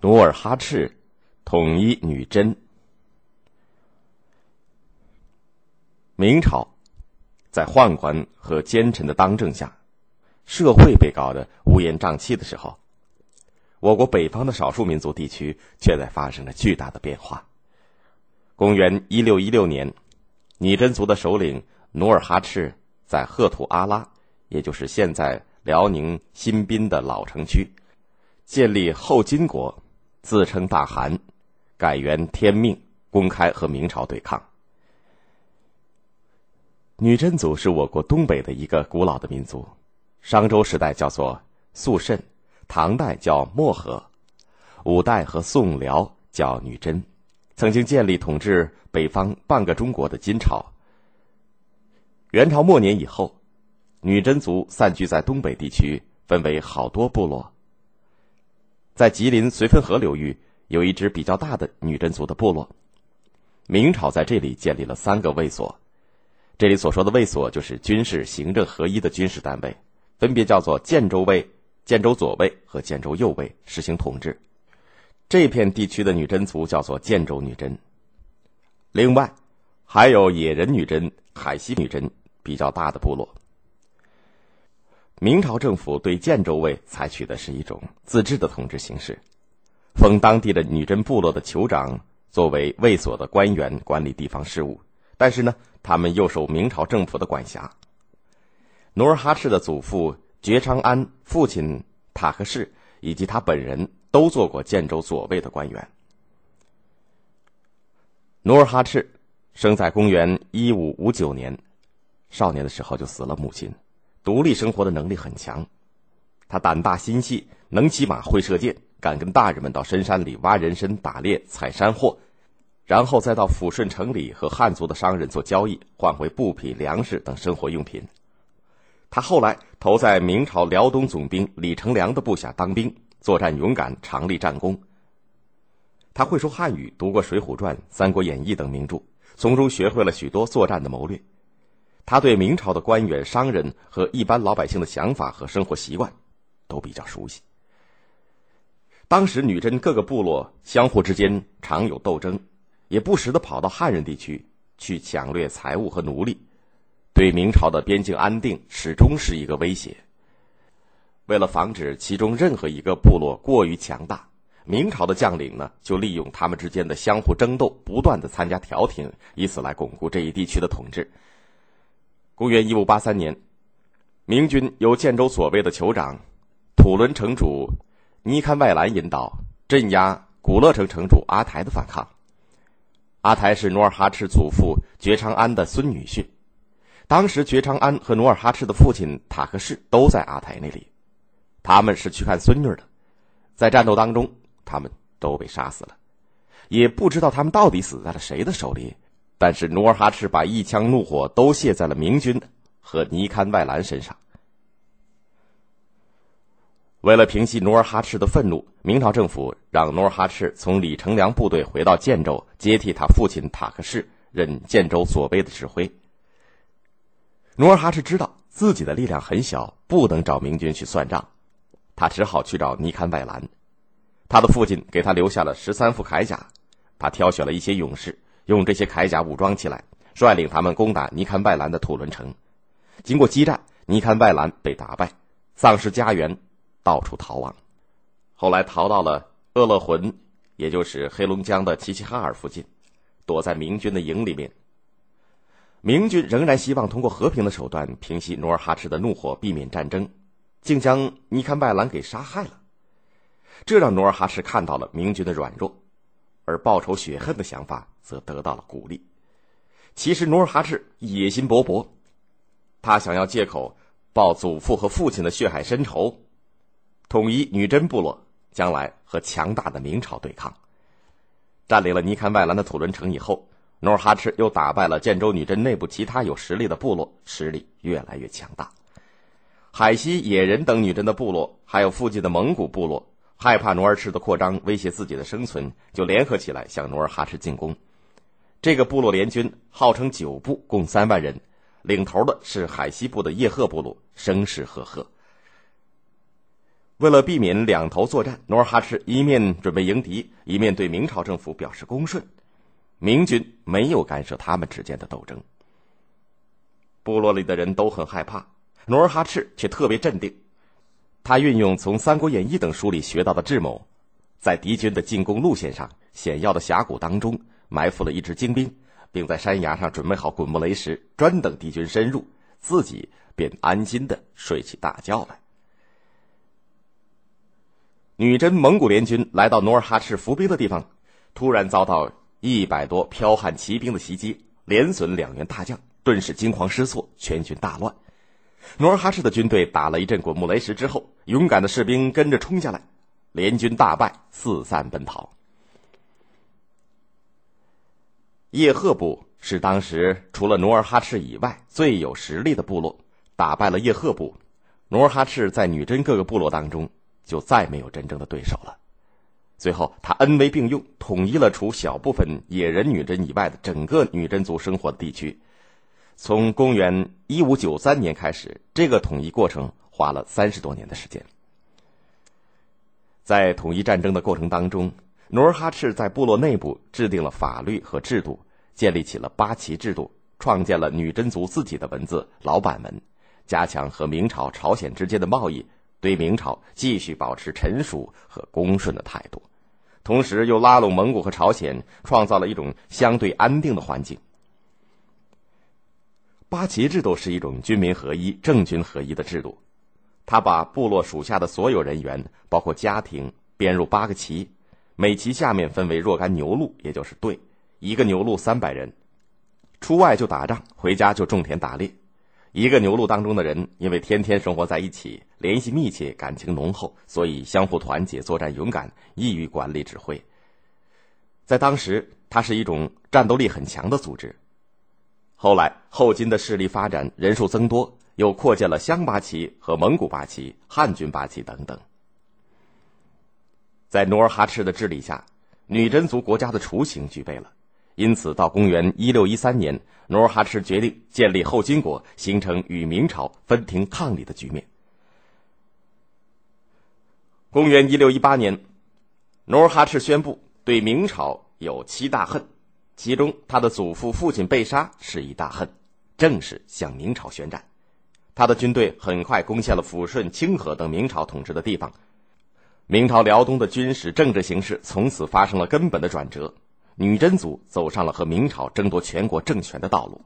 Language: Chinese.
努尔哈赤统一女真。明朝在宦官和奸臣的当政下，社会被搞得乌烟瘴气的时候，我国北方的少数民族地区却在发生着巨大的变化。公元一六一六年，女真族的首领努尔哈赤在赫图阿拉，也就是现在辽宁新宾的老城区，建立后金国，自称大汗，改元天命，公开和明朝对抗。女真族是我国东北的一个古老的民族，商周时代叫做肃慎，唐代叫漠河，五代和宋辽叫女真，曾经建立统治北方半个中国的金朝。元朝末年以后，女真族散居在东北地区，分为好多部落。在吉林绥芬河流域有一支比较大的女真族的部落，明朝在这里建立了三个卫所。这里所说的卫所，就是军事行政合一的军事单位，分别叫做建州卫、建州左卫和建州右卫，实行统治。这片地区的女真族叫做建州女真。另外，还有野人女真、海西女真比较大的部落。明朝政府对建州卫采取的是一种自治的统治形式，封当地的女真部落的酋长作为卫所的官员，管理地方事务。但是呢，他们又受明朝政府的管辖。努尔哈赤的祖父觉昌安、父亲塔克世以及他本人都做过建州左卫的官员。努尔哈赤生在公元一五五九年，少年的时候就死了母亲，独立生活的能力很强。他胆大心细，能骑马，会射箭，敢跟大人们到深山里挖人参、打猎、采山货。然后再到抚顺城里和汉族的商人做交易，换回布匹、粮食等生活用品。他后来投在明朝辽东总兵李成梁的部下当兵，作战勇敢，常立战功。他会说汉语，读过《水浒传》《三国演义》等名著，从中学会了许多作战的谋略。他对明朝的官员、商人和一般老百姓的想法和生活习惯都比较熟悉。当时女真各个部落相互之间常有斗争。也不时的跑到汉人地区去抢掠财物和奴隶，对明朝的边境安定始终是一个威胁。为了防止其中任何一个部落过于强大，明朝的将领呢就利用他们之间的相互争斗，不断的参加调停，以此来巩固这一地区的统治。公元一五八三年，明军由建州所谓的酋长土伦城主尼堪外兰引导，镇压古勒城城主阿台的反抗。阿台是努尔哈赤祖父觉昌安的孙女婿，当时觉昌安和努尔哈赤的父亲塔克世都在阿台那里，他们是去看孙女的，在战斗当中，他们都被杀死了，也不知道他们到底死在了谁的手里，但是努尔哈赤把一腔怒火都泄在了明军和尼堪外兰身上。为了平息努尔哈赤的愤怒，明朝政府让努尔哈赤从李成梁部队回到建州，接替他父亲塔克世任建州左卫的指挥。努尔哈赤知道自己的力量很小，不能找明军去算账，他只好去找尼堪外兰。他的父亲给他留下了十三副铠甲，他挑选了一些勇士，用这些铠甲武装起来，率领他们攻打尼堪外兰的土伦城。经过激战，尼堪外兰被打败，丧失家园。到处逃亡，后来逃到了鄂勒浑，也就是黑龙江的齐齐哈尔附近，躲在明军的营里面。明军仍然希望通过和平的手段平息努尔哈赤的怒火，避免战争，竟将尼堪拜兰给杀害了。这让努尔哈赤看到了明军的软弱，而报仇雪恨的想法则得到了鼓励。其实努尔哈赤野心勃勃，他想要借口报祖父和父亲的血海深仇。统一女真部落，将来和强大的明朝对抗。占领了尼堪外兰的土伦城以后，努尔哈赤又打败了建州女真内部其他有实力的部落，实力越来越强大。海西野人等女真的部落，还有附近的蒙古部落，害怕努尔赤的扩张威胁自己的生存，就联合起来向努尔哈赤进攻。这个部落联军号称九部，共三万人，领头的是海西部的叶赫部落，声势赫赫。为了避免两头作战，努尔哈赤一面准备迎敌，一面对明朝政府表示恭顺。明军没有干涉他们之间的斗争。部落里的人都很害怕，努尔哈赤却特别镇定。他运用从《三国演义》等书里学到的智谋，在敌军的进攻路线上险要的峡谷当中埋伏了一支精兵，并在山崖上准备好滚木雷石，专等敌军深入，自己便安心的睡起大觉来。女真蒙古联军来到努尔哈赤伏兵的地方，突然遭到一百多剽悍骑兵的袭击，连损两员大将，顿时惊慌失措，全军大乱。努尔哈赤的军队打了一阵滚木雷石之后，勇敢的士兵跟着冲下来，联军大败，四散奔逃。叶赫部是当时除了努尔哈赤以外最有实力的部落，打败了叶赫部，努尔哈赤在女真各个部落当中。就再没有真正的对手了。最后，他恩威并用，统一了除小部分野人女真以外的整个女真族生活的地区。从公元一五九三年开始，这个统一过程花了三十多年的时间。在统一战争的过程当中，努尔哈赤在部落内部制定了法律和制度，建立起了八旗制度，创建了女真族自己的文字老板文，加强和明朝、朝鲜之间的贸易。对明朝继续保持臣属和恭顺的态度，同时又拉拢蒙古和朝鲜，创造了一种相对安定的环境。八旗制度是一种军民合一、政军合一的制度，他把部落属下的所有人员，包括家庭，编入八个旗，每旗下面分为若干牛录，也就是队，一个牛录三百人，出外就打仗，回家就种田打猎。一个牛录当中的人，因为天天生活在一起，联系密切，感情浓厚，所以相互团结，作战勇敢，易于管理指挥。在当时，它是一种战斗力很强的组织。后来，后金的势力发展，人数增多，又扩建了乡八旗和蒙古八旗、汉军八旗等等。在努尔哈赤的治理下，女真族国家的雏形具备了。因此，到公元一六一三年，努尔哈赤决定建立后金国，形成与明朝分庭抗礼的局面。公元一六一八年，努尔哈赤宣布对明朝有七大恨，其中他的祖父、父亲被杀是一大恨，正式向明朝宣战。他的军队很快攻陷了抚顺、清河等明朝统治的地方，明朝辽东的军事政治形势从此发生了根本的转折。女真族走上了和明朝争夺全国政权的道路。